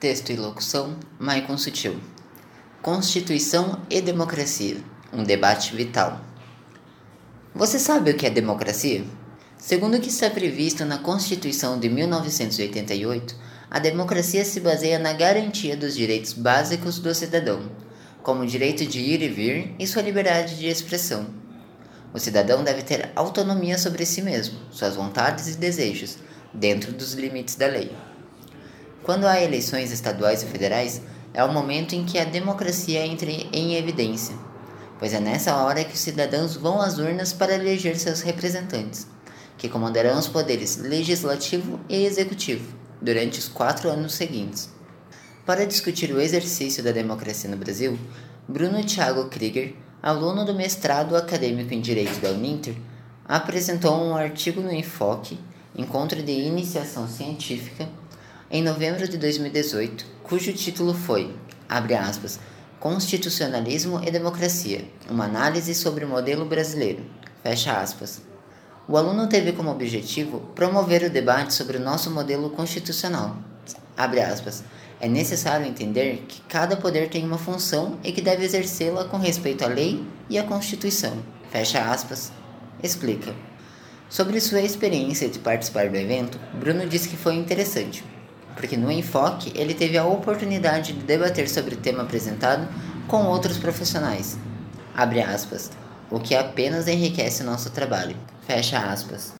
Texto e locução: Maicon Sutil. Constituição e democracia um debate vital. Você sabe o que é democracia? Segundo o que está previsto na Constituição de 1988, a democracia se baseia na garantia dos direitos básicos do cidadão, como o direito de ir e vir e sua liberdade de expressão. O cidadão deve ter autonomia sobre si mesmo, suas vontades e desejos, dentro dos limites da lei. Quando há eleições estaduais e federais, é o momento em que a democracia entra em evidência, pois é nessa hora que os cidadãos vão às urnas para eleger seus representantes, que comandarão os poderes legislativo e executivo durante os quatro anos seguintes. Para discutir o exercício da democracia no Brasil, Bruno Thiago Krieger, aluno do mestrado acadêmico em Direito da Uninter, apresentou um artigo no Enfoque, Encontro de Iniciação Científica, em novembro de 2018, cujo título foi, abre aspas, Constitucionalismo e Democracia, uma análise sobre o modelo brasileiro, fecha aspas. O aluno teve como objetivo promover o debate sobre o nosso modelo constitucional. Abre aspas. É necessário entender que cada poder tem uma função e que deve exercê-la com respeito à lei e à Constituição. Fecha aspas. Explica. Sobre sua experiência de participar do evento, Bruno disse que foi interessante, porque no enfoque ele teve a oportunidade de debater sobre o tema apresentado com outros profissionais. Abre aspas. O que apenas enriquece nosso trabalho. Fecha aspas.